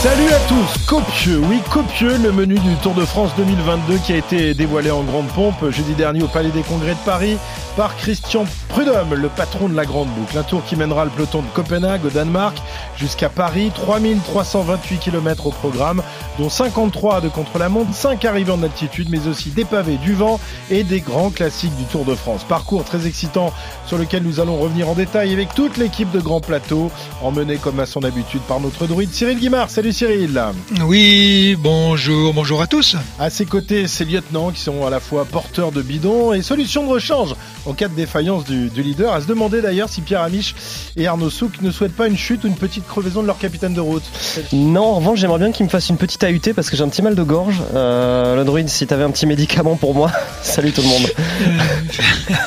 Salut à tous, copieux, oui copieux, le menu du Tour de France 2022 qui a été dévoilé en grande pompe jeudi dernier au Palais des Congrès de Paris par Christian Prudhomme, le patron de la Grande Boucle. Un tour qui mènera le peloton de Copenhague au Danemark jusqu'à Paris, 3328 km au programme, dont 53 de contre-la-montre, 5 arrivées en altitude, mais aussi des pavés, du vent et des grands classiques du Tour de France. Parcours très excitant sur lequel nous allons revenir en détail avec toute l'équipe de Grand Plateau, emmenée comme à son habitude par notre druide Cyril Guimard. Salut Cyril. Oui, bonjour, bonjour à tous. À ses côtés, ces lieutenants qui sont à la fois porteurs de bidons et solutions de rechange en cas de défaillance du, leader. À se demander d'ailleurs si Pierre Amiche et Arnaud Souk ne souhaitent pas une chute ou une petite crevaison de leur capitaine de route. Non, en revanche, j'aimerais bien qu'il me fasse une petite AUT parce que j'ai un petit mal de gorge. Euh, le druide, si t'avais un petit médicament pour moi, salut tout le monde.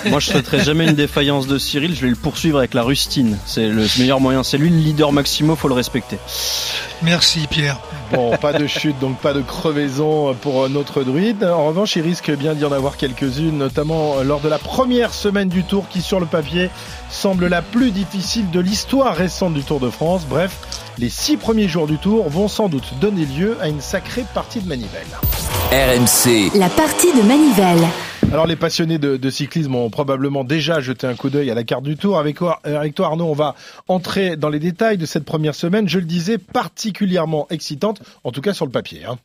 moi, je souhaiterais jamais une défaillance de Cyril. Je vais le poursuivre avec la rustine. C'est le meilleur moyen. C'est lui le leader maximo, faut le respecter. Merci Pierre. Bon, pas de chute, donc pas de crevaison pour notre druide. En revanche, il risque bien d'y en avoir quelques-unes, notamment lors de la première semaine du Tour qui, sur le papier, semble la plus difficile de l'histoire récente du Tour de France. Bref, les six premiers jours du Tour vont sans doute donner lieu à une sacrée partie de manivelle. RMC. La partie de manivelle. Alors les passionnés de, cyclisme ont probablement déjà jeté un coup d'œil à la carte du Tour. Avec, avec toi Arnaud, on va entrer dans les détails de cette première semaine. Je le disais, particulièrement excitante, en tout cas sur le papier. Hein.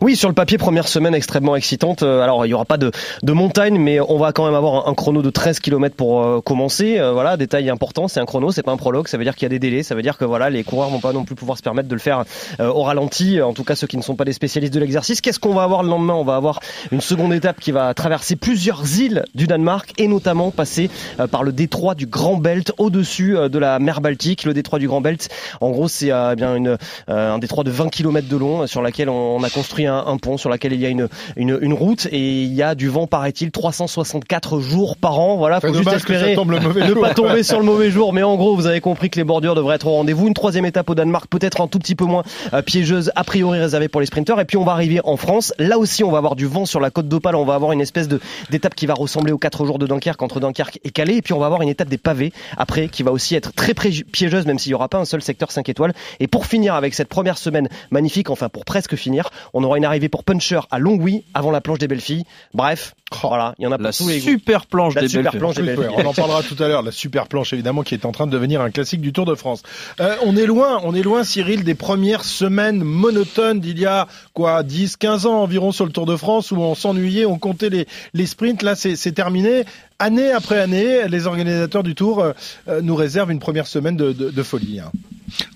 Oui, sur le papier, première semaine extrêmement excitante. Euh, alors, il y aura pas de, de montagne, mais on va quand même avoir un, chrono de 13 km pour euh, commencer. Euh, voilà, détail important, c'est un chrono, c'est pas un prologue. Ça veut dire qu'il y a des délais. Ça veut dire que voilà, les coureurs vont pas non plus pouvoir se permettre de le faire au ralenti. En tout cas, ceux qui ne sont pas des spécialistes de l'exercice. Qu'est-ce qu'on va avoir le lendemain? On va avoir une seconde étape qui va traverser plusieurs îles du Danemark et notamment passer par le détroit du Grand Belt au-dessus de la mer Baltique. Le détroit du Grand Belt, en gros, c'est bien une, un détroit de 20 km de long sur laquelle on a construit un, pont sur lequel il y a une, une, une, route et il y a du vent, paraît-il, 364 jours par an. Voilà, faut juste espérer ne pas tomber sur le mauvais jour. Mais en gros, vous avez compris que les bordures devraient être au rendez-vous. Une troisième étape au Danemark, peut-être un tout petit peu moins euh, piégeuse, a priori réservée pour les sprinteurs. Et puis on va arriver en France. Là aussi, on va avoir du vent sur la côte d'Opale. On va avoir une espèce de d'étape qui va ressembler aux quatre jours de Dunkerque entre Dunkerque et Calais. Et puis on va avoir une étape des pavés après qui va aussi être très piégeuse, même s'il n'y aura pas un seul secteur 5 étoiles. Et pour finir avec cette première semaine magnifique, enfin pour presque finir, on aura une arrivée pour Puncher à Longwy avant la planche des belles filles. Bref, voilà, il y en a la super planche des super planche des belles filles. On en parlera tout à l'heure, la super planche évidemment qui est en train de devenir un classique du Tour de France. Euh, on est loin, on est loin Cyril des premières semaines monotones d'il y a quoi 10 15 ans environ sur le Tour de France où on s'ennuyait, on comptait les les sprints là c'est terminé. Année après année, les organisateurs du Tour euh, euh, nous réservent une première semaine de, folie. Hein.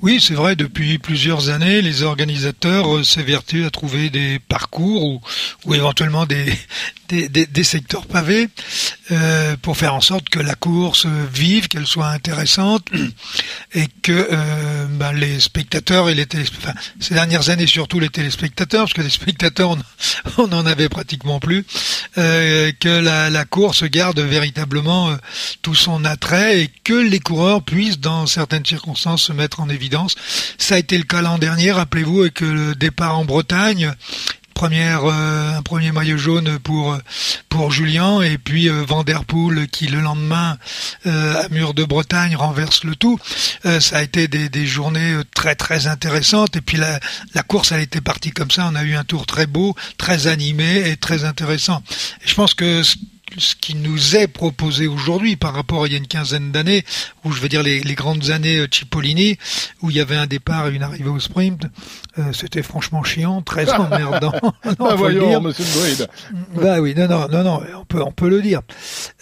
Oui, c'est vrai, depuis plusieurs années, les organisateurs euh, s'évertuent à trouver des parcours ou, éventuellement des, secteurs pavés pour faire en sorte que la course vive, qu'elle soit intéressante et que ben, les spectateurs et les ces dernières années surtout les téléspectateurs, parce que les spectateurs on n'en avait pratiquement plus, que la, course garde véritablement euh, tout son attrait et que les coureurs puissent dans certaines circonstances se mettre en évidence. Ça a été le cas l'an dernier, rappelez-vous, avec le départ en Bretagne première euh, un premier maillot jaune pour pour Julien et puis euh, qui le lendemain euh, à Mur de Bretagne renverse le tout. ça a été des, des journées très très intéressantes et puis la, la course elle était partie comme ça. On a eu un tour très beau, très animé et très intéressant. Je pense que ce qui nous est proposé aujourd'hui par rapport à il y a une quinzaine d'années, où je veux dire les, les, grandes années euh, Cipollini, où il y avait un départ et une arrivée au sprint, euh, c'était franchement chiant, très emmerdant. non, ah, voyons, Monsieur. Bah oui, non, non, non, non, on peut, on peut le dire.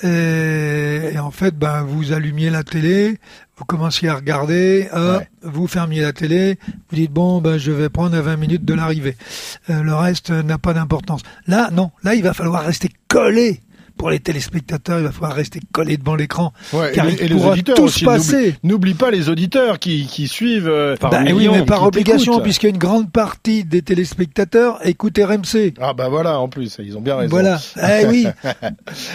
Et, en fait, ben, vous allumiez la télé, vous commenciez à regarder, euh, vous fermiez la télé, vous dites bon ben je vais prendre à 20 minutes de l'arrivée. le reste n'a pas d'importance. Là non, là il va falloir rester collé pour les téléspectateurs, il va falloir rester collé devant l'écran. Ouais, car et, il les- et les pourra auditeurs tout aussi. se passer. N'oublie- pas les auditeurs qui, qui suivent euh, par Bah oui, mais par obligation, t'écoutent. puisqu'il y a une grande partie des téléspectateurs écoutent RMC. Ah bah voilà, en plus, ils ont bien raison. Voilà. Eh oui.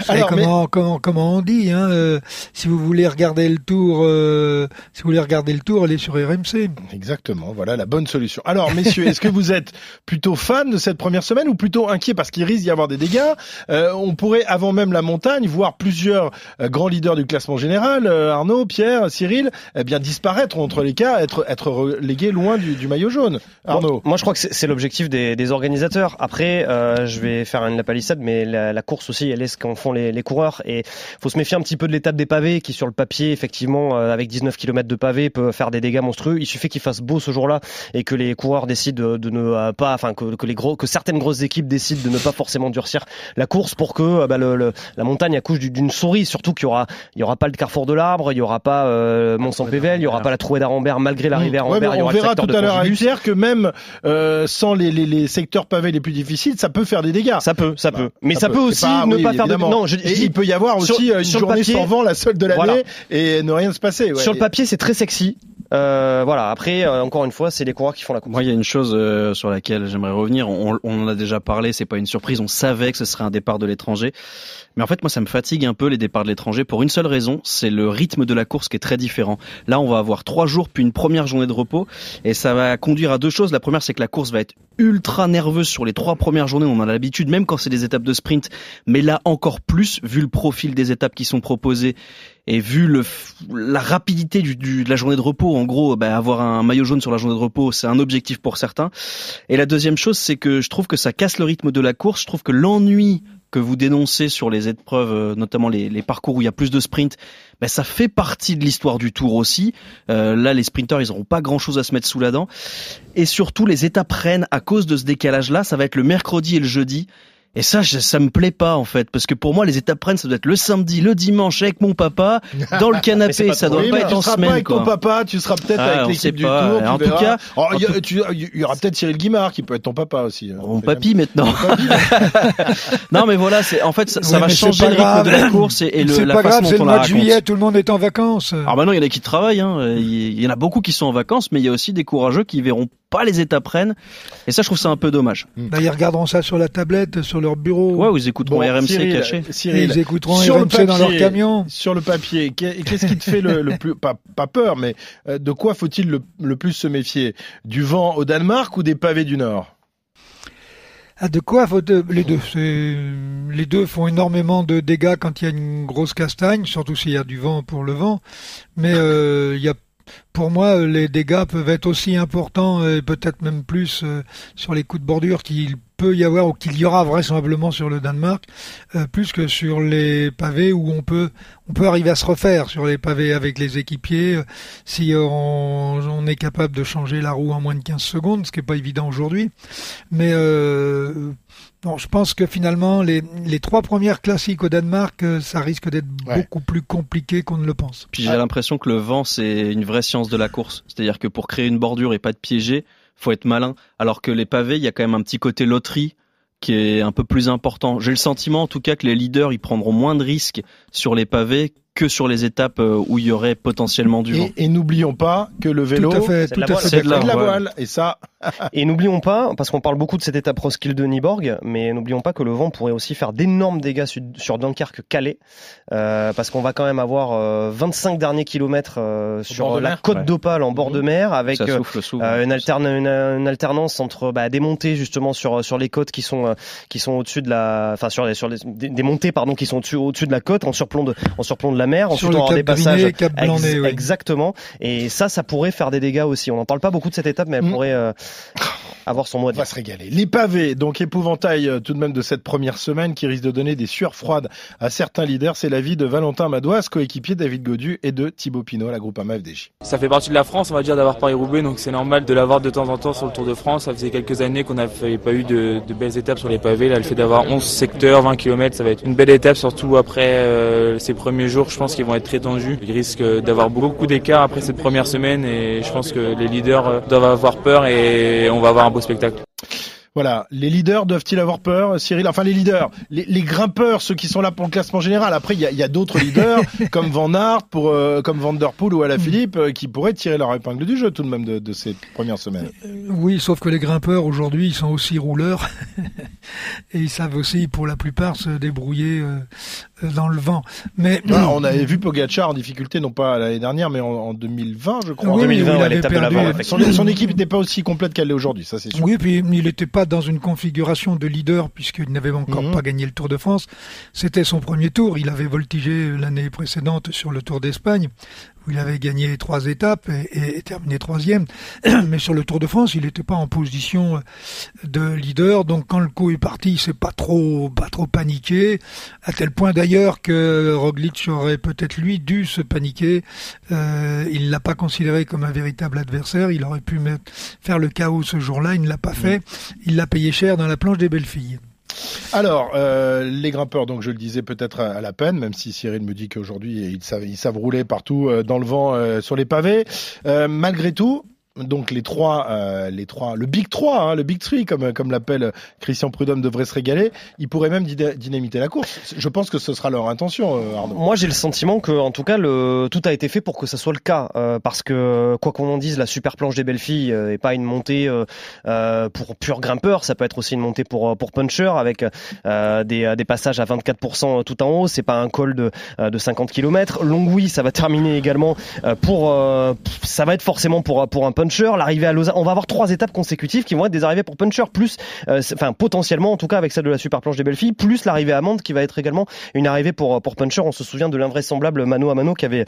Alors, Et comment, comment, comment on dit, hein, euh, si vous voulez regarder le tour, euh, si vous voulez regarder le tour, allez sur RMC. Exactement, voilà la bonne solution. Alors messieurs, est-ce que vous êtes plutôt fan de cette première semaine ou plutôt inquiet parce qu'il risque d'y avoir des dégâts? On pourrait avant même la montagne voir plusieurs euh, grands leaders du classement général, euh, Arnaud, Pierre, Cyril, eh bien disparaître entre les cas, être être relégués loin du, du maillot jaune. Arnaud. Bon, moi, je crois que c'est l'objectif des, des organisateurs. Après, euh, je vais faire une la palissade, mais la, la course aussi, elle est ce qu'en font les, les coureurs. Et faut se méfier un petit peu de l'étape des pavés, qui sur le papier, effectivement, euh, avec 19 km de pavés, peut faire des dégâts monstrueux. Il suffit qu'il fasse beau ce jour-là et que les coureurs décident de, de ne euh, pas, enfin que, que les gros, que certaines grosses équipes décident de ne pas forcément durcir la course pour que bah, le, le- la montagne accouche du- d'une souris. Surtout qu'il y aura, il y aura pas le carrefour de l'arbre, il y aura pas euh, Mont-Saint-Pével, il y aura pas la trouée d'Arambert malgré l'arrivée à Ouais, mais Arambert. il y on aura le verra tout de à l'heure avec. Pierre que même euh, sans les, les, les secteurs pavés les plus difficiles, ça peut faire des dégâts. Ça peut, ça peut. Mais Ça ça, peut. aussi pas- ne oui, pas faire de. Non, je, je Et dis- il peut y avoir aussi une sur le journée papier- sans vent, la seule de l'année, Voilà. et ne rien se passer. ouais. Sur le papier, c'est très sexy. Euh, voilà. Après, euh, encore une fois, c'est les coureurs qui font la course. Moi, il y a une chose euh, sur laquelle j'aimerais revenir. On, on en a déjà parlé, c'est pas une surprise. On savait que ce serait un départ de l'étranger. Mais en fait, moi, ça me fatigue un peu les départs de l'étranger pour une seule raison, c'est le rythme de la course qui est très différent. Là, on va avoir trois jours puis une première journée de repos, et ça va conduire à deux choses. La première, c'est que la course va être ultra nerveuse sur les trois premières journées. On en a l'habitude, même quand c'est des étapes de sprint. Mais là, encore plus, vu le profil des étapes qui sont proposées et vu le, la rapidité du, du- de la journée de repos, en gros, bah, avoir un maillot jaune sur la journée de repos, c'est un objectif pour certains. Et la deuxième chose, c'est que je trouve que ça casse le rythme de la course. Je trouve que l'ennui que vous dénoncez sur les épreuves, euh, notamment les, les parcours où il y a plus de sprints, ben ça fait partie de l'histoire du Tour aussi. Euh, là, les sprinteurs, ils n'auront pas grand-chose à se mettre sous la dent. Et surtout, les étapes reines, à cause de ce décalage-là, ça va être le mercredi et le jeudi. Et ça, je- ça me plaît pas en fait, parce que pour moi, les étapes reines, ça doit être le samedi, le dimanche avec mon papa dans le canapé. pas Ça doit Oui, pas mais être tu en seras pas semaine, avec ton papa, tu seras peut-être Ah, avec l'équipe du. Tour. tu En tout cas- Oh, il y a- en tout- tu- il y aura peut-être Cyril Guimard qui peut être ton papa aussi. hein. Mon papy maintenant. non, mais voilà, c'est en fait ça, ça Ouais, va changer pas le rythme grave. de la course et, et le, C'est la pas façon grave, c'est dont le on la mois de raconte. juillet, tout le monde est en vacances. Alors maintenant, il y en a qui travaillent. Hein. Il y en a beaucoup qui sont en vacances, mais il y a aussi des courageux qui verront pas les étapes reines. Et ça, je trouve ça un peu dommage. Bah, ils regarderont ça sur la tablette, sur leur bureau. Ouais, vous écouteront Bon, RMC Cyril, caché. Et Cyril, ils écouteront sur le RMC dans leur papier, camion. Sur le papier, qu'est- qu'est-ce qui te fait le, le plus, pas, pas peur, mais euh, de quoi faut-il le, le plus se méfier? Du vent au Danemark ou des pavés du Nord? Ah, de quoi faut de- les deux Les deux font énormément de dégâts quand il y a une grosse castagne, surtout s'il y a du vent pour le vent. Mais euh, il y a, pour moi, les dégâts peuvent être aussi importants et peut-être même plus euh, sur les coups de bordure qu'il peut y avoir ou qu'il y aura vraisemblablement sur le Danemark, euh, plus que sur les pavés où on peut on peut arriver à se refaire sur les pavés avec les équipiers euh, si euh, on, on est capable de changer la roue en moins de 15 secondes, ce qui n'est pas évident aujourd'hui. Mais euh, bon, je pense que finalement, les, les trois premières classiques au Danemark, euh, ça risque d'être Ouais. beaucoup plus compliqué qu'on ne le pense. Puis j'ai l'impression que le vent, c'est une vraie science de la course. C'est-à-dire que pour créer une bordure et pas de piéger, faut être malin. Alors que les pavés, il y a quand même un petit côté loterie qui est un peu plus important. J'ai le sentiment, en tout cas, que les leaders, ils prendront moins de risques sur les pavés que sur les étapes euh, où il y aurait potentiellement du vent. Et, et n'oublions pas que le vélo, tout à fait, c'est tout de de de la voile. Et ça, Et n'oublions pas, parce qu'on parle beaucoup de cette étape Roskilde de Nyborg, mais n'oublions pas que le vent pourrait aussi faire d'énormes dégâts sur, sur Dunkerque-Calais, euh, parce qu'on va quand même avoir euh, 25 derniers kilomètres euh, sur de la mer. côte Ouais. d'Opale en bord de mer, avec Ça euh, souffle souvent. euh, une, alterne, une, une alternance entre bah, des montées justement sur sur les côtes qui sont euh, qui sont au-dessus de la, enfin sur les sur les des, des montées pardon qui sont au-dessus au-dessus de la côte en surplomb de en surplomb de la mer. Sur Ensuite le on aura des passages Blanc-Nez, Ex- oui. Exactement. Et ça, ça pourrait faire des dégâts aussi. On n'en parle pas beaucoup de cette étape, mais elle Mm. pourrait euh, avoir son mot à on dire. va se régaler. Les pavés, donc épouvantail euh, tout de même de cette première semaine qui risque de donner des sueurs froides à certains leaders. C'est l'avis de Valentin Madouas, coéquipier David Godu et de Thibaut Pinot, la groupe FDJ. Ça fait partie de la France, on va dire, d'avoir Paris-Roubaix, donc c'est normal de l'avoir de temps en temps sur le Tour de France. Ça faisait quelques années qu'on n'avait pas eu de, de belles étapes sur les pavés. Là, le fait d'avoir 11 secteurs, 20 km, ça va être une belle étape, surtout après euh, ces premiers jours. Je pense qu'ils vont être très tendus. Il risque d'avoir beaucoup d'écart après cette première semaine et je pense que les leaders euh, doivent avoir peur et on va avoir un beau spectacle. Voilà, les leaders doivent-ils avoir peur, Cyril? Enfin, les leaders, les, les, grimpeurs, ceux qui sont là pour le classement général. Après, il y a, y a d'autres leaders comme Van Aert, pour, euh, comme Van Der Poel ou Alaphilippe, euh, qui pourraient tirer leur épingle du jeu tout de même de, de ces premières semaines. Euh, oui, sauf que les grimpeurs aujourd'hui, ils sont aussi rouleurs et ils savent aussi, pour la plupart, se débrouiller dans le vent. Mais ah, on avait vu Pogacar en difficulté, non pas l'année dernière, mais en, en, 2020, je crois. Oui, en 2020, il avait perdu. Son, son, équipe n'était pas aussi complète qu'elle l'est aujourd'hui, ça c'est sûr. Oui, puis il n'était pas dans une configuration de leader puisqu'il n'avait encore mmh. pas gagné le Tour de France. C'était son premier tour. Il avait voltigé l'année précédente sur le Tour d'Espagne où il avait gagné trois étapes et, et, terminé troisième. Mais sur le Tour de France, il n'était pas en position de leader. Donc quand le coup est parti, il s'est pas trop, pas trop paniqué. À tel point d'ailleurs que Roglic aurait peut-être lui dû se paniquer. Euh, il l'a pas considéré comme un véritable adversaire. Il aurait pu mettre, faire le chaos ce jour-là. Il ne l'a pas fait. Il l'a payé cher dans la planche des belles filles. Alors, euh, les grimpeurs, donc je le disais peut-être à, la peine, même si Cyril me dit qu'aujourd'hui ils savent, rouler partout euh, dans le vent euh, sur les pavés. Malgré tout, donc les trois, euh, les trois, le Big 3, hein, le Big 3 comme comme l'appelle Christian Prudhomme devrait se régaler. Il pourrait même dynamiter la course. Je pense que ce sera leur intention, euh, Arnaud. Moi, j'ai le sentiment que, en tout cas, le tout a été fait pour que ça soit le cas, euh, parce que quoi qu'on en dise, la super planche des belles filles euh, est pas une montée euh, pour pur grimpeur. Ça peut être aussi une montée pour pour puncher avec des des passages à 24% tout en haut. C'est pas un col de de 50 km. Longwy, ça va terminer également pour ça va être forcément pour pour un puncher l'arrivée à Lausanne. On va avoir trois étapes consécutives qui vont être des arrivées pour Puncher, plus, euh, enfin potentiellement en tout cas avec celle de la super planche des belles filles, plus l'arrivée à Mende qui va être également une arrivée pour pour Puncher. On se souvient de l'invraisemblable mano à mano qui avait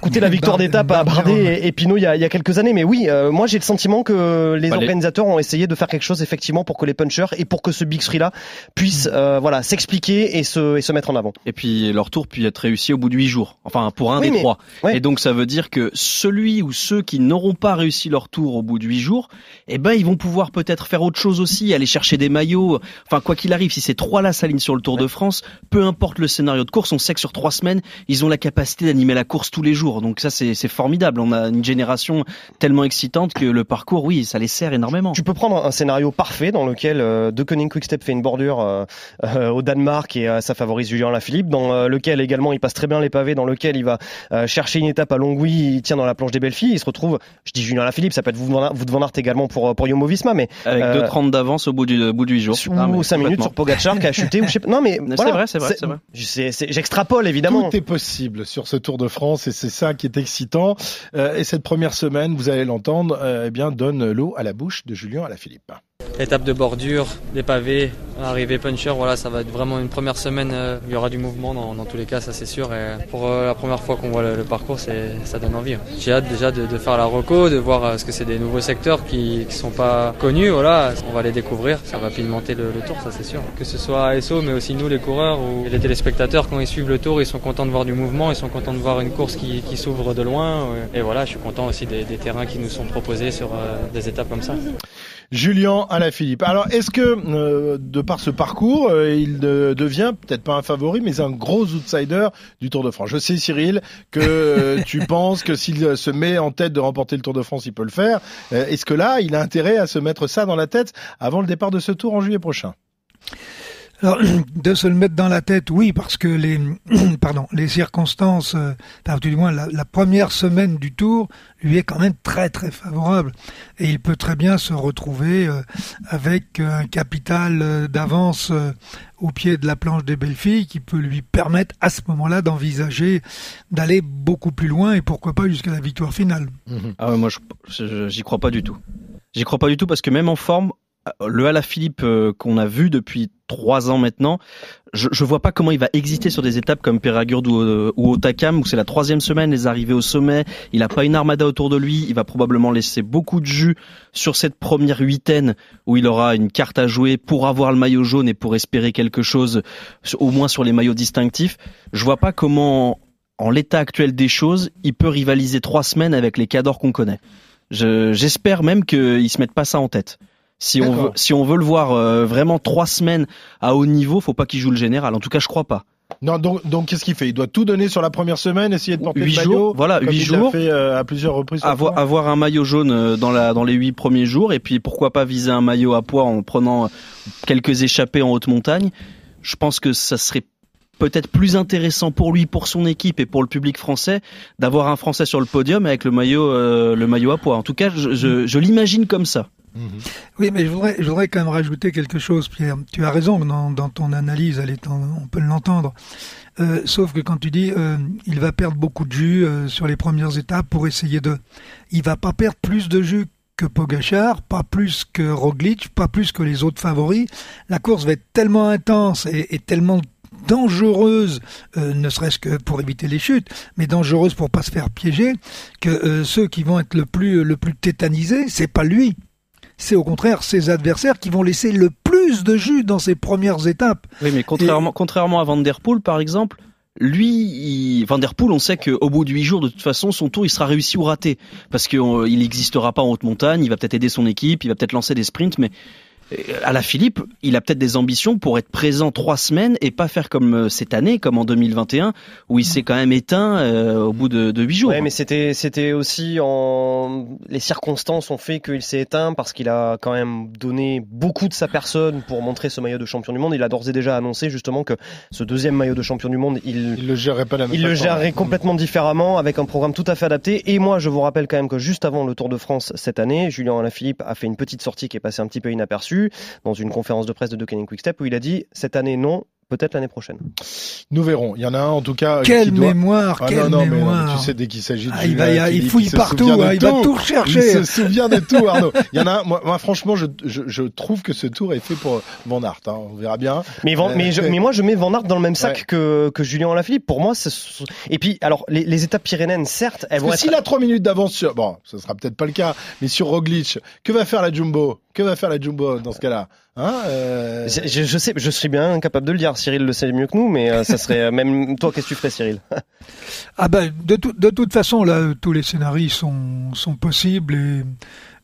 coûté la victoire d'étape à Bardet et, Pinot il y, a, il y, a, quelques années. Mais oui, euh, moi j'ai le sentiment que les bah, organisateurs ont essayé de faire quelque chose effectivement pour que les punchers et pour que ce Big Three là puisse euh, voilà s'expliquer et se et se mettre en avant. Et puis leur tour puis être réussi au bout de huit jours. Enfin pour un des trois. Ouais. Et donc ça veut dire que celui ou ceux qui n'auront pas réussi leur tour au bout de huit jours, eh ben ils vont pouvoir peut-être faire autre chose aussi, aller chercher des maillots. Enfin quoi qu'il arrive, si ces trois-là s'alignent sur le Tour de France, peu importe le scénario de course, on sait que sur trois semaines, ils ont la capacité d'animer la course tous les jours. Donc ça c'est formidable. On a une génération tellement excitante que le parcours, oui, ça les sert énormément. Tu peux prendre un scénario parfait dans lequel euh, De Koning Quickstep fait une bordure euh, euh, au Danemark et ça favorise Julien Lafilippe, dans lequel également il passe très bien les pavés, dans lequel il va chercher une étape à Longwy, il tient dans la planche des belles filles, il se retrouve, je dis Julien Lafilippe, ça peut être vous vous de Van Aert également pour pour Jumbo Visma, mais avec euh, 2,30 d'avance au bout du bout du 8 jours. Ou 5 minutes sur Pogacar qui a chuté ou je sais pas. Non mais c'est vrai, c'est vrai, c'est vrai. J'extrapole évidemment. Tout est possible sur ce Tour de France et c'est ça qui est excitant. Euh, et cette première semaine, vous allez l'entendre, euh, eh bien donne l'eau à la bouche de Julien Alaphilippe. Étape de bordure, des pavés, arrivée puncher, voilà, ça va être vraiment une première semaine. Euh, il y aura du mouvement dans, tous les cas, ça c'est sûr. Et pour euh, la première fois qu'on voit le, le parcours, ça donne envie. Hein. J'ai hâte déjà de, faire la reco, de voir euh, ce que c'est des nouveaux secteurs qui ne sont pas connus. Voilà, on va les découvrir, ça va pimenter le, le tour, ça c'est sûr. Que ce soit ASO, mais aussi nous les coureurs ou les téléspectateurs, quand ils suivent le tour, ils sont contents de voir du mouvement, ils sont contents de voir une course qui, qui s'ouvre de loin. Et voilà, je suis content aussi des, des terrains qui nous sont proposés sur des étapes comme ça. Julien Alaphilippe. Alors, est-ce que, euh, de par ce parcours, euh, il de, devient peut-être pas un favori, mais un gros outsider du Tour de France? Je sais, Cyril, que euh, tu penses que s'il se met en tête de remporter le Tour de France, il peut le faire. est-ce que là, il a intérêt à se mettre ça dans la tête avant le départ de ce Tour en juillet prochain? Alors, de se le mettre dans la tête, oui, parce que les, pardon, les circonstances, euh, du moins la, première semaine du Tour lui est quand même très très favorable, et il peut très bien se retrouver euh, avec un capital euh, d'avance euh, au pied de la planche des belles filles qui peut lui permettre à ce moment-là d'envisager d'aller beaucoup plus loin et pourquoi pas jusqu'à la victoire finale. Mmh. Ah ouais, moi, j'y crois pas du tout. J'y crois pas du tout parce que même en forme, le Alaphilippe euh, qu'on a vu depuis trois ans maintenant, je, je vois pas comment il va exister sur des étapes comme Péraguerd ou, euh, ou Otakam où c'est la troisième semaine, les arrivées au sommet, il a pas une armada autour de lui, il va probablement laisser beaucoup de jus sur cette première huitaine où il aura une carte à jouer pour avoir le maillot jaune et pour espérer quelque chose, au moins sur les maillots distinctifs. Je vois pas comment, en l'état actuel des choses, il peut rivaliser trois semaines avec les cadors qu'on connaît. J'espère même qu'ils se mettent pas ça en tête. Si on veut, si on veut le voir euh, vraiment trois semaines à haut niveau, faut pas qu'il joue le général. En tout cas, je crois pas. Non, donc, donc qu'est-ce qu'il fait? Il doit tout donner sur la première semaine, essayer de porter Huit le jours, maillot. voilà, comme huit il jours. fait euh, à plusieurs reprises. avoir, avoir un maillot jaune euh, dans la dans les huit premiers jours et puis pourquoi pas viser un maillot à poids en prenant euh, quelques échappées en haute montagne. Je pense que ça serait peut-être plus intéressant pour lui, pour son équipe et pour le public français d'avoir un Français sur le podium avec le maillot euh, le maillot à poids. En tout cas, je, je, je l'imagine comme ça. Oui, mais je voudrais, quand même rajouter quelque chose, Pierre. Tu as raison dans, ton analyse, on peut l'entendre. Euh, sauf que quand tu dis euh, il va perdre beaucoup de jus euh, sur les premières étapes pour essayer de, il va pas perdre plus de jus que Pogachar, pas plus que Roglic, pas plus que les autres favoris. La course va être tellement intense et, tellement dangereuse, ne serait-ce que pour éviter les chutes, mais dangereuse pour pas se faire piéger, que ceux qui vont être le plus le plus tétanisés, c'est pas lui, c'est au contraire ses adversaires qui vont laisser le plus de jus dans ces premières étapes. Oui, mais contrairement, contrairement à Van Der Poel, par exemple, lui, il- Van Der Poel, on sait qu'au bout de huit jours, de toute façon, son tour, il sera réussi ou raté. Parce qu'il n'existera pas en haute montagne, il va peut-être aider son équipe, il va peut-être lancer des sprints, mais euh, à la Philippe, il a peut-être des ambitions pour être présent trois semaines et pas faire comme euh, cette année, comme en 2021, où il s'est quand même éteint euh, au bout de, de huit jours. Ouais, mais c'était c'était aussi en les circonstances ont fait qu'il s'est éteint parce qu'il a quand même donné beaucoup de sa personne pour montrer ce maillot de champion du monde. Il a d'ores et déjà annoncé justement que ce deuxième maillot de champion du monde, il Il le gérerait pas de la même il le gérerait complètement différemment avec un programme tout à fait adapté. Et moi, je vous rappelle quand même que juste avant le Tour de France cette année, Julien Alaphilippe a fait une petite sortie qui est passée un petit peu inaperçue dans une conférence de presse de Deceuninck Quickstep où il a dit cette année non, peut-être l'année prochaine. Nous verrons. Il y en a un en tout cas. Quelle qui doit... mémoire, Ah quelle non, non, mais, non, mémoire. mais tu sais, dès qu'il s'agit de Ah, il va fouille partout, hein, il va tout rechercher. Il se souvient de tout, Arnaud. Il y en a un, moi, moi, franchement, je, je, je trouve que ce tour est fait pour Van Aert. Hein. On verra bien. Mais, Van- Euh, mais, je- mais moi, je mets Van Aert dans le même sac Ouais. que, que Julien Alaphilippe. Pour moi, c'est... et puis, alors, les, les étapes pyrénéennes, certes, elles Parce vont être. s'il a trois minutes d'avance sur, bon, ce sera peut-être pas le cas, mais sur Roglic, que va faire la Jumbo? Que va faire la Jumbo dans ce cas-là hein euh... Je, sais, je serais bien incapable de le dire. Cyril le sait mieux que nous, mais euh, ça serait euh, même toi. Qu'est-ce que tu ferais, Cyril Ah ben, de, tout- de toute façon, là, tous les scénarios sont, sont possibles et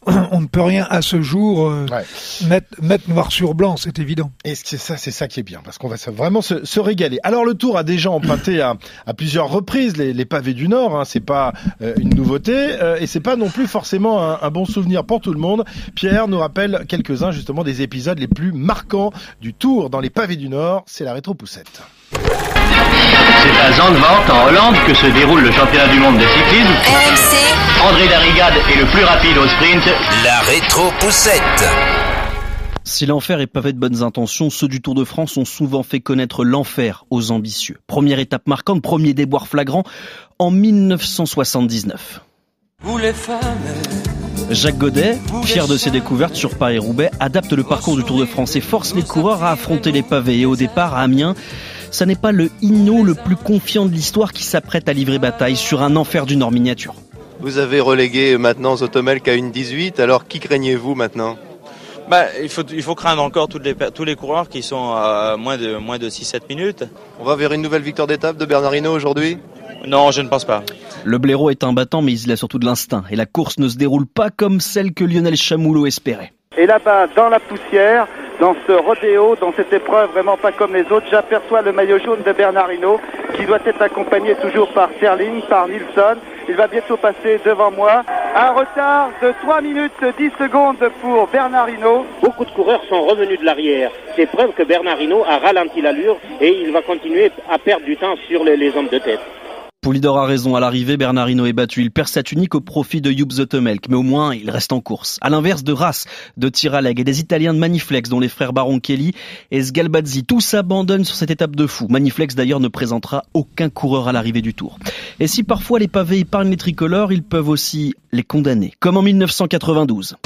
on ne peut rien à ce jour euh, Ouais. mettre, mettre noir sur blanc, c'est évident. Et c'est ça, c'est ça qui est bien, parce qu'on va vraiment se, se régaler. Alors le Tour a déjà emprunté à, à plusieurs reprises les, les pavés du Nord. Hein, c'est pas euh, une nouveauté euh, et c'est pas non plus forcément un, un bon souvenir pour tout le monde. Pierre nous rappelle quelques-uns justement des épisodes les plus marquants du Tour dans les pavés du Nord. C'est la rétro poussette. C'est à Zandvoort, en Hollande, que se déroule le championnat du monde de cyclisme. RMC, André Darrigade est le plus rapide au sprint. La rétro-poussette. Si l'enfer est pavé de bonnes intentions, ceux du Tour de France ont souvent fait connaître l'enfer aux ambitieux. Première étape marquante, premier déboire flagrant en 1979. Vous les femmes. Jacques Godet, fier de ses découvertes sur Paris-Roubaix, adapte le parcours du Tour de France et force les coureurs à affronter les pavés. Et au départ, à Amiens, ça n'est pas le Inno le plus confiant de l'histoire qui s'apprête à livrer bataille sur un enfer du Nord miniature. Vous avez relégué maintenant Zotomelk à une 18, alors qui craignez-vous maintenant? Bah, il faut il faut craindre encore toutes les tous les coureurs qui sont à moins de moins de 6-7 minutes. On va vers une nouvelle victoire d'étape de Bernard Hinault aujourd'hui? Non, je ne pense pas. Le blaireau est un battant, mais il a surtout de l'instinct. Et la course ne se déroule pas comme celle que Lionel Chamoulot espérait. Et là-bas, dans la poussière, dans ce rodéo, dans cette épreuve vraiment pas comme les autres, j'aperçois le maillot jaune de Bernard Hinault qui doit être accompagné toujours par Serling, par Nilsson. Il va bientôt passer devant moi. Un retard de 3 minutes 10 secondes pour Bernard Hinault. Beaucoup de coureurs sont revenus de l'arrière. C'est preuve que Bernard Hinault a ralenti l'allure et il va continuer à perdre du temps sur les, les hommes de tête. Poulidor a raison, à l'arrivée, Bernard Hinault est battu. Il perd sa tunique au profit de Joop Zoetemelk, mais au moins, il reste en course. À l'inverse de Ras, de Tiraleg et des Italiens de Maniflex, dont les frères Baron Kelly et Sgalbazzi, tous abandonnent sur cette étape de fou. Maniflex, d'ailleurs, ne présentera aucun coureur à l'arrivée du Tour. Et si parfois les pavés épargnent les tricolores, ils peuvent aussi les condamner, comme en 1992.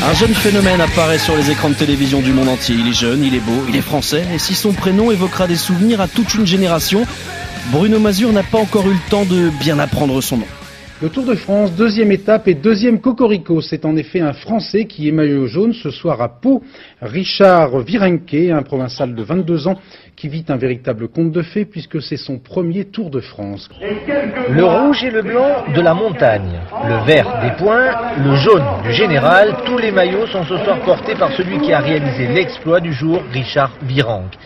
Un jeune phénomène apparaît sur les écrans de télévision du monde entier. Il est jeune, il est beau, il est français, et si son prénom évoquera des souvenirs à toute une génération, Bruno Mazur n'a pas encore eu le temps de bien apprendre son nom. Le Tour de France, deuxième étape et deuxième cocorico. C'est en effet un Français qui est maillot jaune ce soir à Pau. Richard Virenque, un provincial de 22 ans qui vit un véritable conte de fées puisque c'est son premier Tour de France. Le rouge et le blanc de la montagne, le vert des points, le jaune du général, tous les maillots sont ce soir portés par celui qui a réalisé l'exploit du jour, Richard Virenque.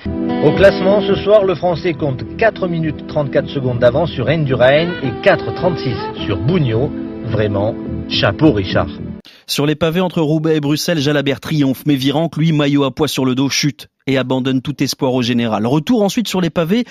Au classement, ce soir, le Français compte 4 minutes 34 secondes d'avance sur Endurain et 4,36 sur Bugno. Vraiment, chapeau Richard. Sur les pavés entre Roubaix et Bruxelles, Jalabert triomphe, mais Virenque, lui, maillot à poids sur le dos, chute et abandonne tout espoir au général. Retour ensuite sur les pavés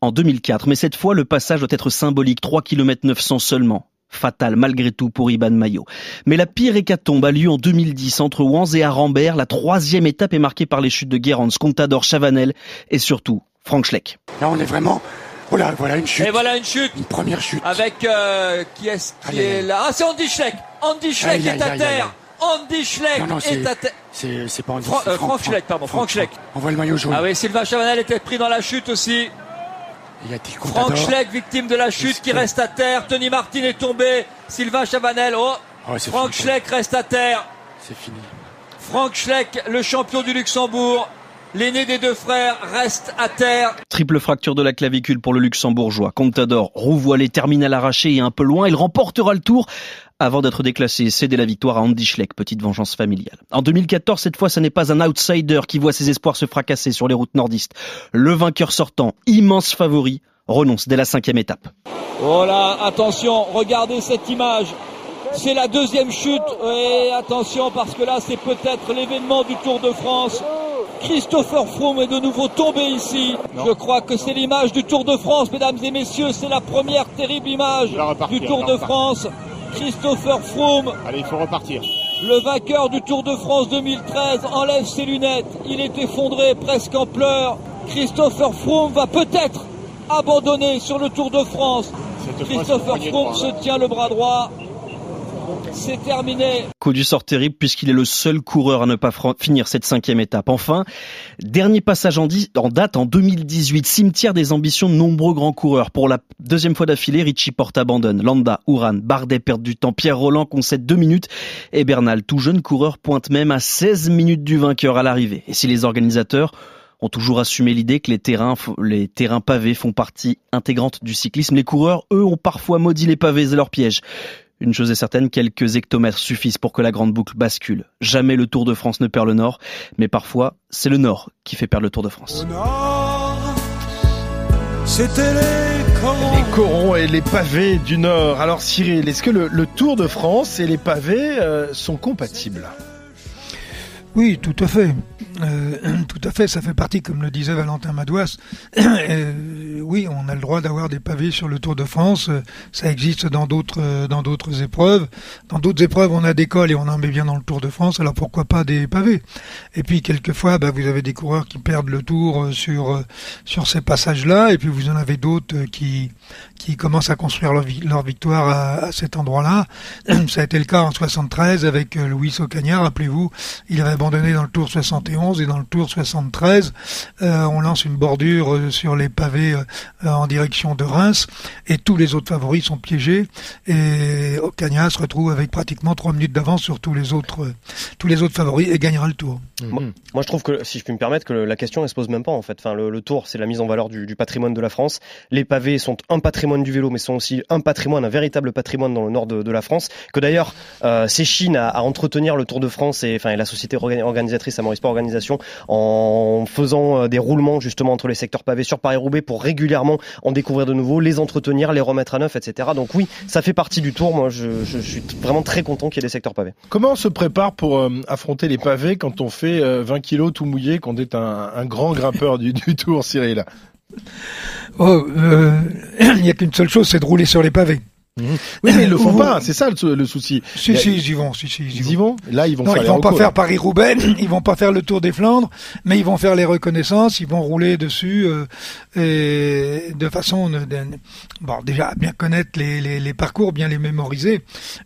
en 2004, mais cette fois, le passage doit être symbolique, 3 km 900 seulement. Fatal malgré tout pour Iban Maillot. Mais la pire hécatombe a lieu en 2010 entre Wanz et Arambert. La troisième étape est marquée par les chutes de Guérande, Contador, Chavanel et surtout Frank Schleck. Là, on est vraiment Oh là, voilà une chute. Et voilà une chute. Une première chute. Avec euh, qui est-ce qui est là? Ah, c'est Andy Schleck. Andy Schleck est à terre. Andy Schleck est à terre. C'est pas Andy. Fra euh, Franck, Schleck, pardon. Franck Schleck. On voit le maillot jaune. Ah oui, Sylvain Chavanel était pris dans la chute aussi. Il y a Franck Schleck, victime de la chute, qui reste à terre. Tony Martin est tombé. Sylvain Chavanel, oh. oh Franck Schleck reste à terre. C'est fini. Franck Schleck, le champion du Luxembourg. L'aîné des deux frères reste à terre. Triple fracture de la clavicule pour le luxembourgeois. Contador, roue voilée, terminal arraché et un peu loin. Il remportera le tour avant d'être déclassé et céder la victoire à Andy Schleck, petite vengeance familiale. En 2014, cette fois, ce n'est pas un outsider qui voit ses espoirs se fracasser sur les routes nordistes. Le vainqueur sortant, immense favori, renonce dès la cinquième étape. Oh là, attention, regardez cette image. C'est la deuxième chute. Et attention parce que là, c'est peut-être l'événement du Tour de France. Christopher Froome est de nouveau tombé ici. Je crois que c'est l'image du Tour de France, mesdames et messieurs. C'est la première terrible image du Tour de France. Christopher Froome. Allez, il faut repartir. Le vainqueur du Tour de France 2013 enlève ses lunettes. Il est effondré, presque en pleurs. Christopher Froome va peut-être abandonner sur le Tour de France. Christopher Froome se tient le bras droit. C'est terminé. Coup du sort terrible puisqu'il est le seul coureur à ne pas finir cette cinquième étape. Enfin, dernier passage en, en, date en 2018, cimetière des ambitions de nombreux grands coureurs. Pour la deuxième fois d'affilée, Richie Porte abandonne. Landa, Ouran, Bardet perd du temps, Pierre Roland concède deux minutes et Bernal, tout jeune coureur, pointe même à 16 minutes du vainqueur à l'arrivée. Et si les organisateurs ont toujours assumé l'idée que les terrains, les terrains pavés font partie intégrante du cyclisme. Les coureurs, eux, ont parfois maudit les pavés et leurs pièges. Une chose est certaine, quelques hectomètres suffisent pour que la grande boucle bascule. Jamais le Tour de France ne perd le Nord, mais parfois c'est le Nord qui fait perdre le Tour de France. C'était les corons. Les corons et les pavés du Nord. Alors Cyril, est-ce que le, le, Tour de France et les pavés euh, sont compatibles? Oui, tout à fait. Euh, tout à fait, ça fait partie, comme le disait Valentin Madouas. euh, oui, on a le droit d'avoir des pavés sur le Tour de France. Ça existe dans d'autres euh, dans d'autres épreuves. Dans d'autres épreuves, on a des cols et on en met bien dans le Tour de France. Alors pourquoi pas des pavés? Et puis quelquefois, bah, vous avez des coureurs qui perdent le Tour euh, sur euh, sur ces passages-là, et puis vous en avez d'autres qui qui commencent à construire leur, victoire à, cet endroit-là. Ça a été le cas en 73 avec Louis Ocagnard. Rappelez-vous, il avait abandonné dans le Tour 71 et dans le Tour 73, euh, on lance une bordure sur les pavés en direction de Reims et tous les autres favoris sont piégés et Ocagnard se retrouve avec pratiquement trois minutes d'avance sur tous les autres tous les autres favoris et gagnera le Tour. Moi, moi, je trouve que si je puis me permettre que la question ne se pose même pas en fait. Enfin, le, le Tour c'est la mise en valeur du, du, patrimoine de la France. Les pavés sont un patrimoine du vélo, mais sont aussi un patrimoine, un véritable patrimoine dans le nord de, de la France. Que d'ailleurs euh, c'est Chine à, à, entretenir le Tour de France et enfin et la société organisatrice, à Maurice Sport Organisation, en faisant des roulements justement entre les secteurs pavés sur Paris-Roubaix pour régulièrement en découvrir de nouveaux, les entretenir, les remettre à neuf, etc. Donc oui, ça fait partie du Tour. Moi, je, je suis vraiment très content qu'il y ait des secteurs pavés. Comment on se prépare pour euh, affronter les pavés quand on fait euh, 20 kilos tout mouillé, qu'on est un, un, grand grimpeur du, du Tour, Cyril? Oh, euh, il n'y a qu'une seule chose, c'est de rouler sur les pavés. Mmh. Oui, mais ils le font pas, c'est ça le, le, souci. Si, si, ils y vont, si, si, ils, ils y vont. Là, ils vont. Non, faire ils vont pas faire Paris-Roubaix, ils vont pas faire le Tour des Flandres, mais ils vont faire les reconnaissances, ils vont rouler dessus euh, et de façon, de, de, bon, déjà à bien connaître les, les, les, parcours, bien les mémoriser,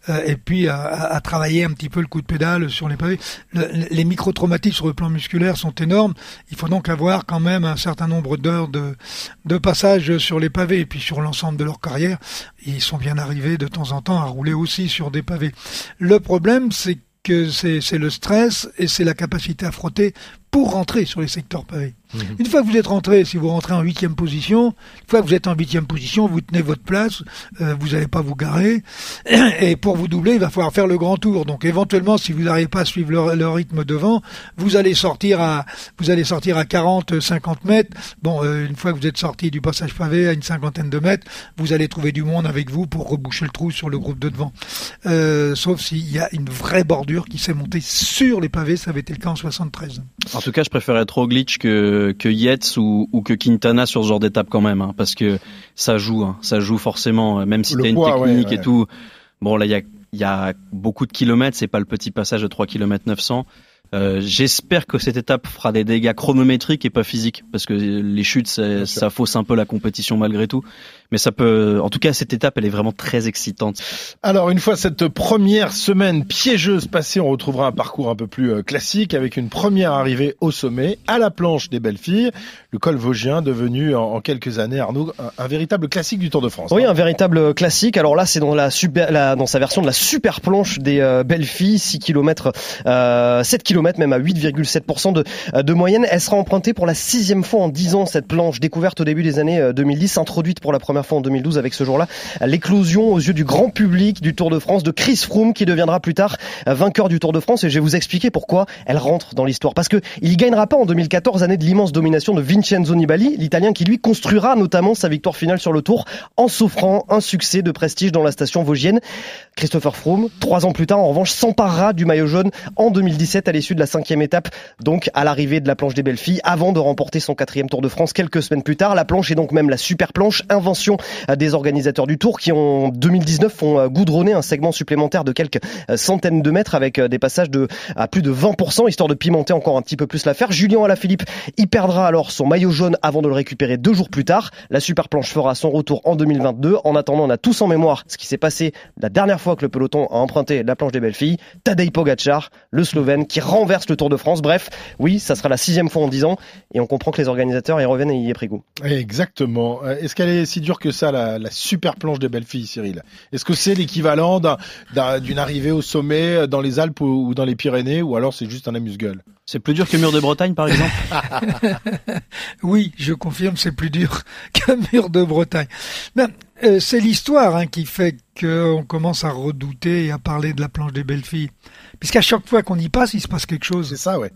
euh, et puis à, à, travailler un petit peu le coup de pédale sur les pavés. Le, les micro-traumatismes sur le plan musculaire sont énormes. Il faut donc avoir quand même un certain nombre d'heures de, de passage sur les pavés, et puis sur l'ensemble de leur carrière, ils sont bien arriver de temps en temps à rouler aussi sur des pavés. Le problème, c'est que c'est le stress et c'est la capacité à frotter pour rentrer sur les secteurs pavés. Une fois que vous êtes rentré, si vous rentrez en huitième position, une fois que vous êtes en huitième position, vous tenez votre place, euh, vous n'allez pas vous garer. Et pour vous doubler, il va falloir faire le grand tour. Donc éventuellement, si vous n'arrivez pas à suivre le, le rythme devant, vous allez sortir à, vous allez sortir à 40, 50 mètres. Bon, euh, une fois que vous êtes sorti du passage pavé à une cinquantaine de mètres, vous allez trouver du monde avec vous pour reboucher le trou sur le groupe de devant. Euh, sauf s'il y a une vraie bordure qui s'est montée sur les pavés, ça avait été le cas en 73. En tout cas, je préfère être Roglic que, que Yates ou, ou que Quintana sur ce genre d'étape quand même, hein, parce que ça joue, hein, ça joue forcément, même si t'as une ouais, technique ouais. et tout. Bon, là, il y a, il y a beaucoup de kilomètres, c'est pas le petit passage de 3 km 900. Euh, J'espère que cette étape fera des dégâts chronométriques et pas physiques, parce que les chutes, ça, ça fausse un peu la compétition malgré tout. Mais ça peut, en tout cas, cette étape, elle est vraiment très excitante. Alors, une fois cette première semaine piégeuse passée, on retrouvera un parcours un peu plus euh, classique avec une première arrivée au sommet, à la planche des belles filles. Le col vosgien devenu en, en quelques années, Arnaud, un, un véritable classique du Tour de France. Oui, hein. un véritable classique. Alors là, c'est dans la super, la- dans sa version de la super planche des euh, belles filles, 6 km, euh, 7 km même à 8,7% de, euh, de moyenne. Elle sera empruntée pour la sixième fois en 10 ans cette planche, découverte au début des années euh, 2010, introduite pour la première fois en 2012 avec ce jour-là l'éclosion aux yeux du grand public du Tour de France de Chris Froome qui deviendra plus tard euh, vainqueur du Tour de France. Et je vais vous expliquer pourquoi elle rentre dans l'histoire. Parce que il gagnera pas en 2014, année de l'immense domination de Vincenzo Nibali, l'Italien qui lui construira notamment sa victoire finale sur le Tour en s'offrant un succès de prestige dans la station vosgienne. Christopher Froome, trois ans plus tard, en revanche, s'emparera du maillot jaune en 2017 à l'issue de la cinquième étape, donc à l'arrivée de la planche des belles filles, avant de remporter son quatrième Tour de France quelques semaines plus tard. La planche est donc même la super planche, invention euh, des organisateurs du Tour qui en 2019 ont goudronné un segment supplémentaire de quelques euh, centaines de mètres avec euh, des passages de à plus de 20%, histoire de pimenter encore un petit peu plus l'affaire. Julien Alaphilippe y perdra alors son maillot jaune avant de le récupérer deux jours plus tard. La super planche fera son retour en 2022. En attendant, on a tous en mémoire ce qui s'est passé la dernière fois que le peloton a emprunté la planche des belles filles. Tadej Pogacar, le Slovène, qui renverse le Tour de France. Bref, oui, ça sera la sixième fois en dix ans et on comprend que les organisateurs y reviennent et y aient pris goût. Exactement. Euh, Est-ce qu'elle est si dure que ça, la, super planche des belles filles, Cyril? Est-ce que c'est l'équivalent d'un- d'un- d'une arrivée au sommet euh, dans les Alpes ou, ou dans les Pyrénées, ou alors c'est juste un amuse-gueule? C'est plus dur que Mur de Bretagne, par exemple Oui, je confirme, c'est plus dur qu'un mur de Bretagne. Ben, euh, c'est l'histoire hein, qui fait qu'on commence à redouter et à parler de la planche des belles filles. Puisqu'à chaque fois qu'on y passe, il se passe quelque chose. C'est ça, ouais.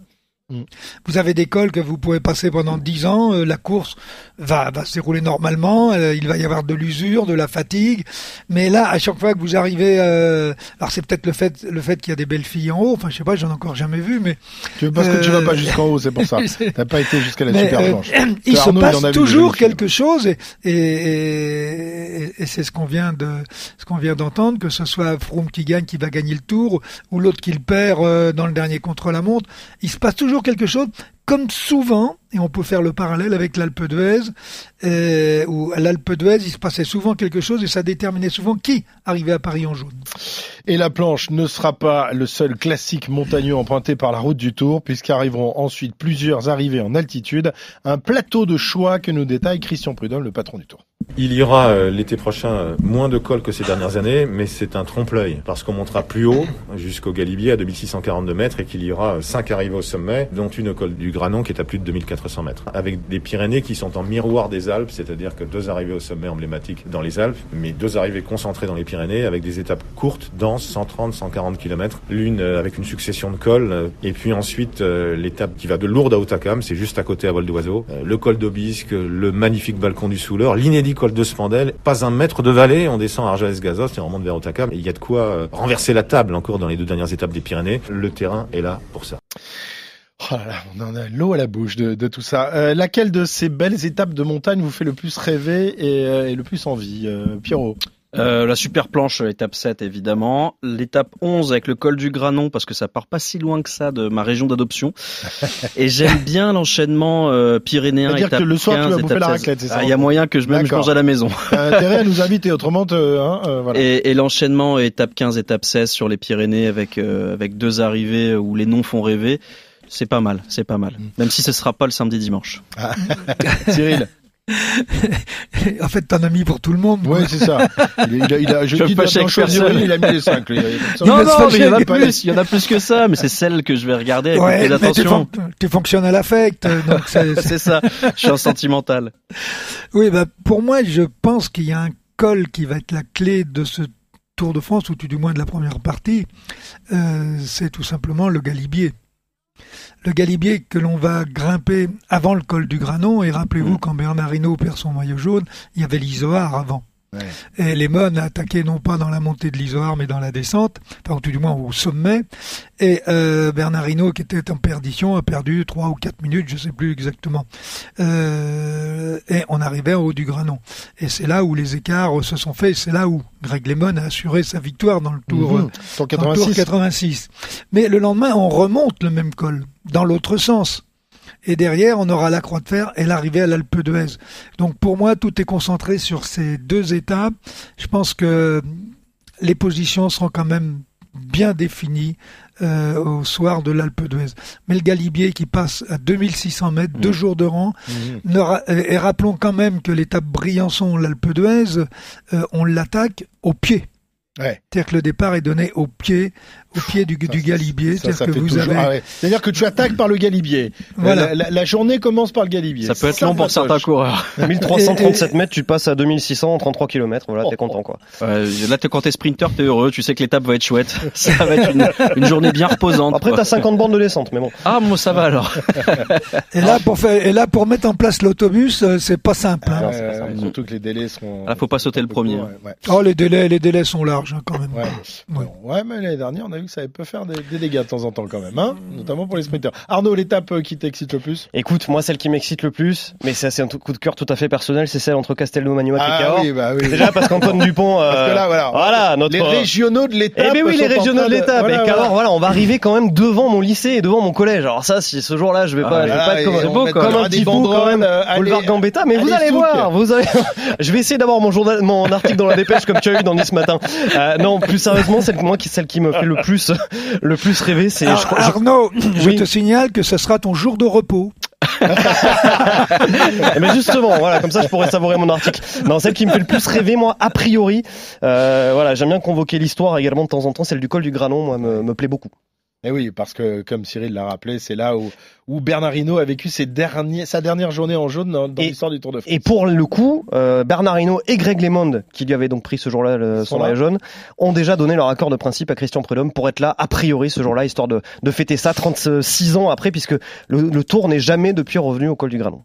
Vous avez des cols que vous pouvez passer pendant 10 ans, euh, la course va, va se dérouler normalement, euh, il va y avoir de l'usure, de la fatigue, mais là, à chaque fois que vous arrivez, euh, alors c'est peut-être le fait, le fait qu'il y a des belles filles en haut, enfin je sais pas, j'en ai encore jamais vu, mais Tu veux parce que tu vas pas jusqu'en haut, c'est pour ça. T'as pas été jusqu'à la mais, super planche. il se passe toujours filles. quelque chose et, et, et- et c'est ce qu'on vient de ce qu'on vient d'entendre que ce soit Froome qui gagne qui va gagner le tour ou l'autre qui le perd dans le dernier contre la montre il se passe toujours quelque chose comme souvent et on peut faire le parallèle avec l'Alpe d'Huez euh, où à l'Alpe d'Huez il se passait souvent quelque chose et ça déterminait souvent qui arrivait à Paris en jaune Et la planche ne sera pas le seul classique montagneux emprunté par la route du Tour, puisqu'arriveront ensuite plusieurs arrivées en altitude, un plateau de choix que nous détaille Christian Prudhomme, le patron du Tour. Il y aura euh, l'été prochain euh, moins de cols que ces dernières années, mais c'est un trompe-l'œil. Parce qu'on montera plus haut jusqu'au Galibier à 2642 mètres et qu'il y aura euh, cinq arrivées au sommet, dont une au col du Granon qui est à plus de 2400 mètres, avec des Pyrénées qui sont en miroir des Alpes, c'est-à-dire que deux arrivées au sommet emblématiques dans les Alpes, mais deux arrivées concentrées dans les Pyrénées avec des étapes courtes, denses, 130, 140 km, l'une avec une succession de cols, et puis ensuite l'étape qui va de Lourdes à Otakam, c'est juste à côté à vol d'oiseau, le col d'Aubisque, le magnifique balcon du Souleur, l'inédit col de Spandel, pas un mètre de vallée, on descend à Argelès-Gazos et on remonte vers Otakam, et il y a de quoi euh, renverser la table encore dans les deux dernières étapes des Pyrénées, le terrain est là pour ça. Oh là là, on en a l'eau à la bouche de, tout ça. Euh, laquelle de ces belles étapes de montagne vous fait le plus rêver et, euh, le plus envie Pierrot? Euh, la super planche, étape 7 évidemment. L'étape 11 avec le col du Granon parce que ça part pas si loin que ça de ma région d'adoption. Et j'aime bien l'enchaînement euh, pyrénéen. C'est-à-dire étape que le soir, tu 15, vas bouffer étape la 16. raclette, c'est ça Ah, Il y a moyen que je même je mange à la maison. T'as intérêt à nous inviter, autrement, te- hein, euh, voilà. Et, et l'enchaînement étape 15, étape 16 sur les Pyrénées avec euh, avec deux arrivées où les noms font rêver. C'est pas mal, c'est pas mal. Même si ce sera pas le samedi dimanche. Cyril en fait, t'en as mis pour tout le monde. Oui, c'est ça. Il, a, il a, il a- je Je dis avec choisir personne. il a mis les cinq. lui. Non, Il va non, mais il y en a plus, il y en a plus que ça, mais c'est celle que je vais regarder avec Ouais, mais tu, d'attention. fon- tu fonctionnes à l'affect, donc c'est- C'est ça, je suis un sentimental. Oui, bah, pour moi, je pense qu'il y a un col qui va être la clé de ce Tour de France, ou tout du moins de la première partie. Euh, c'est tout simplement le Galibier. Le Galibier que l'on va grimper avant le col du Granon. Et rappelez-vous, quand Bernard Hinault perd son maillot jaune, il y avait l'Isoard avant. Et les Mônes attaquaient non pas dans la montée de l'Isoard, mais dans la descente, enfin, ou tout du moins au sommet. Et euh, Bernard Hinault, qui était en perdition, a perdu trois ou quatre minutes, je sais plus exactement. Euh, et on arrivait au haut du Granon. Et c'est là où les écarts se sont faits. C'est là où Greg LeMond a assuré sa victoire dans le Tour, euh, Tour dans le Tour 86. 86. Mais le lendemain, on remonte le même col, dans l'autre sens. Et derrière, on aura la Croix de Fer et l'arrivée à l'Alpe d'Huez. Donc pour moi, tout est concentré sur ces deux étapes. Je pense que les positions seront quand même bien définies euh, au soir de l'Alpe d'Huez. Mais le Galibier qui passe à 2600 mètres, deux jours de rang. Ra- et rappelons quand même que l'étape Briançon-l'Alpe d'Huez, euh, on l'attaque au pied. Ouais. C'est-à-dire que le départ est donné au pied, au pied du, du Galibier. C'est-à-dire que vous avez ah ouais. C'est-à-dire que tu attaques par le Galibier. Voilà. La, la- la journée commence par le Galibier. Ça peut être Ça, long pour certains coureurs. 1337 mètres, tu passes à 2600 en 33 km. Voilà, t'es content quoi. Ouais, là, t'es- quand t'es sprinter, t'es heureux, tu sais que l'étape va être chouette. Ça va être une, une journée bien reposante. Après, t'as 50 bandes de descente, mais bon. Ah, moi, ça va alors. Et là, pour faire, et là, pour mettre en place l'autobus, euh, c'est pas simple. hein. Ouais, ouais, surtout que les délais seront. Là, faut pas sauter le premier. Ouais, ouais. Oh, les délais, les délais sont larges, hein, quand même. Ouais. Bon, ouais, mais l'année dernière, on a vu que ça peut faire des, des dégâts de temps en temps quand même, hein notamment pour les sprinters. Arnaud, l'étape euh, qui t'excite le plus Écoute, moi, celle qui m'excite le plus, mais ça, c'est un coup de cœur tout à fait personnel, c'est celle entre Castelnau, Magnoac et Ah Cahors. oui, bah oui. Déjà parce qu'Antoine Dupont, euh, Parce que là, voilà. notre Les régionaux de l'étape. Eh ben oui, les régionaux de l'étape. voilà, et Cahors, voilà. voilà, on va arriver quand même devant mon lycée et devant mon collège. Alors ça, si ce jour-là, je vais pas, Ah, je vais pas être comme, un petit fou quand même. euh, boulevard allez, Gambetta, mais vous allez, souk. voir, vous allez. je vais essayer d'avoir mon journal, mon article dans la dépêche comme tu as eu dans ce matin. Euh, non, plus sérieusement, celle moi qui celle qui me fait le plus, le plus rêver, c'est. Je je- Arnaud, je Oui. te signale que ce sera ton jour de repos. Mais justement, voilà, comme ça je pourrais savourer mon article. Non, celle qui me fait le plus rêver, moi, a priori, euh, voilà, j'aime bien convoquer l'histoire également de temps en temps, celle du col du Granon, moi, me, me plaît beaucoup. Et oui, parce que comme Cyril l'a rappelé, c'est là où, où Bernard Hinault a vécu ses derniers, sa dernière journée en jaune dans, l'histoire du Tour de France. Et pour le coup, euh, Bernard Hinault et Greg LeMond, qui lui avaient donc pris ce jour-là son maillot jaune, ont déjà donné leur accord de principe à Christian Prudhomme pour être là a priori ce jour-là, histoire de, de fêter ça 36 ans après, puisque le, le Tour n'est jamais depuis revenu au col du Granon.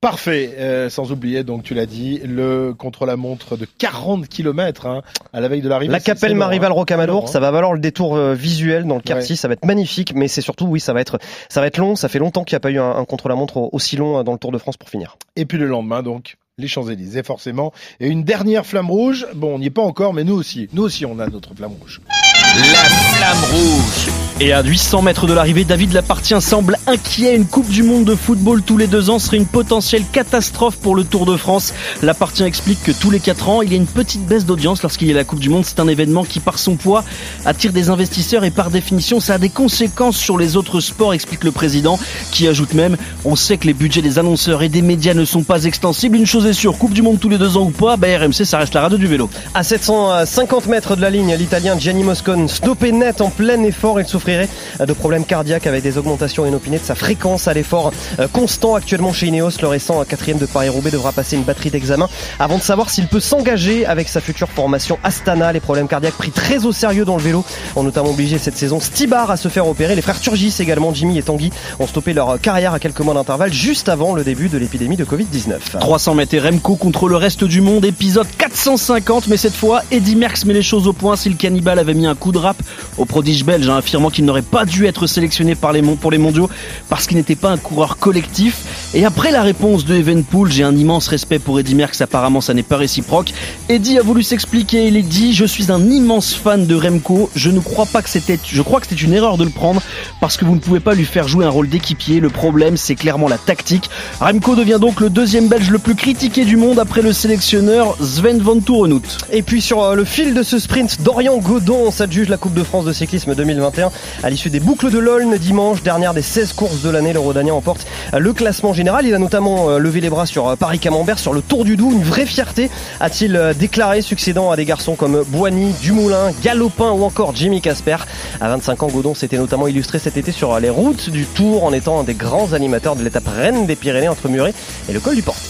Parfait, euh, sans oublier, donc tu l'as dit, le contre-la-montre de 40 km hein, à la veille de l'arrivée. La C'est- c'est Capelle Marival hein. Rocamadour, ça va valoir le détour euh, visuel dans le quartier, Ouais. ça va être magnifique, mais c'est surtout, oui, ça va être, ça va être long. Ça fait longtemps qu'il n'y a pas eu un, un contre-la-montre aussi long euh, dans le Tour de France pour finir. Et puis le lendemain, donc, les Champs-Élysées, forcément. Et une dernière flamme rouge. Bon, on n'y est pas encore, mais nous aussi. Nous aussi, on a notre flamme rouge. La flamme rouge. Et à 800 mètres de l'arrivée, David Lapartien semble inquiet. Une Coupe du Monde de football tous les deux ans serait une potentielle catastrophe pour le Tour de France. Lapartien explique que tous les 4 ans, il y a une petite baisse d'audience lorsqu'il y a la Coupe du Monde. C'est un événement qui, par son poids, attire des investisseurs et par définition, ça a des conséquences sur les autres sports, explique le président, qui ajoute même, on sait que les budgets des annonceurs et des médias ne sont pas extensibles. Une chose est sûre, Coupe du Monde tous les deux ans ou pas, bah RMC, ça reste la radio du vélo. À 750 mètres de la ligne, l'Italien Gianni Stoppé net en plein effort. Il souffrirait de problèmes cardiaques avec des augmentations inopinées de sa fréquence à l'effort euh, constant actuellement chez Ineos. Le récent quatrième de Paris-Roubaix devra passer une batterie d'examen avant de savoir s'il peut s'engager avec sa future formation Astana. Les problèmes cardiaques pris très au sérieux dans le vélo ont notamment obligé cette saison Stibar à se faire opérer. Les frères Turgis également, Jimmy et Tanguy, ont stoppé leur carrière à quelques mois d'intervalle juste avant le début de l'épidémie de Covid-19. 300 mètres Remco contre le reste du monde, épisode 450, mais cette fois, Eddy Merckx met les choses au point si le cannibale avait mis un coup de rap au prodige belge, hein, affirmant qu'il n'aurait pas dû être sélectionné par les pour les mondiaux parce qu'il n'était pas un coureur collectif. Et après la réponse de Evenpool, j'ai un immense respect pour Eddy Merckx, apparemment ça n'est pas réciproque. Eddy a voulu s'expliquer, il est dit, je suis un immense fan de Remco, je ne crois pas que c'était, je crois que c'était une erreur de le prendre parce que vous ne pouvez pas lui faire jouer un rôle d'équipier, le problème c'est clairement la tactique. Remco devient donc le deuxième belge le plus critiqué du monde après le sélectionneur Sven van Tourenhout. Et puis sur euh, le fil de ce sprint, Dorian Godon s'adjuge la Coupe de France de cyclisme 2021 à l'issue des boucles de l'Aulne dimanche, dernière des 16 courses de l'année. Le Rodanien emporte le classement général. Il a notamment euh, levé les bras sur euh, Paris-Camembert, sur le Tour du Doubs. Une vraie fierté, a-t-il euh, déclaré, succédant à des garçons comme Boigny, Dumoulin, Galopin ou encore Jimmy Casper. À 25 ans, Godon s'était notamment illustré cet été sur les routes du Tour en étant un des grands animateurs de l'étape Reine des Pyrénées entre Muret et le col du Portet.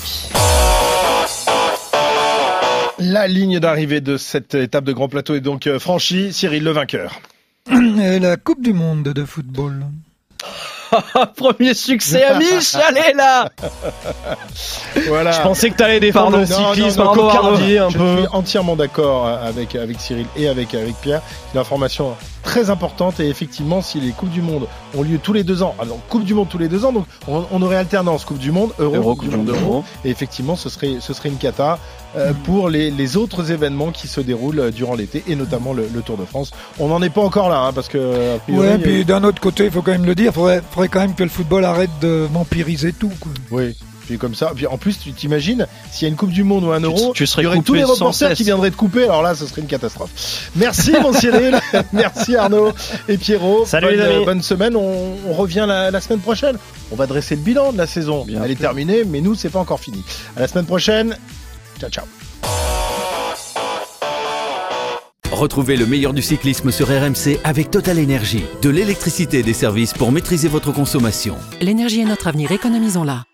La ligne d'arrivée de cette étape de Grand Plateau est donc euh, franchie. Cyril, le vainqueur. Et la Coupe du Monde de football. Premier succès à Mich, allez là Voilà. Je pensais que t'allais défendre le Non, non, cyclisme non, un non, un je peu. suis entièrement d'accord avec, avec Cyril et avec, avec Pierre. C'est une information très importante et effectivement, si les Coupes du Monde ont lieu tous les deux ans, alors Coupe du Monde tous les deux ans, donc on, on aurait alternance Coupe du Monde, Euro, Euro, Coupe du Monde, Euro. Et effectivement, ce serait, ce serait une cata euh, pour les, les autres événements qui se déroulent euh, durant l'été et notamment le, le Tour de France. On n'en est pas encore là, hein, parce que. a priori, Ouais, euh, puis d'un autre côté, il faut quand même le dire, faudrait, faudrait quand même que le football arrête de vampiriser tout. Quoi. Oui. Puis comme ça, puis en plus tu t'imagines s'il y a une Coupe du Monde ou un Euro, tu serais il y aurait tous les reporters qui viendraient te couper. Alors là, ce serait une catastrophe. Merci mon Cyril, merci Arnaud et Pierrot. Salut, bonne, les amis. bonne semaine. On, on revient la, la semaine prochaine. On va dresser le bilan de la saison. Bien Elle est terminée, mais nous c'est pas encore fini. À la semaine prochaine. Ciao ciao. Retrouvez le meilleur du cyclisme sur RMC avec Total Énergie. De l'électricité et des services pour maîtriser votre consommation. L'énergie est notre avenir, économisons-la.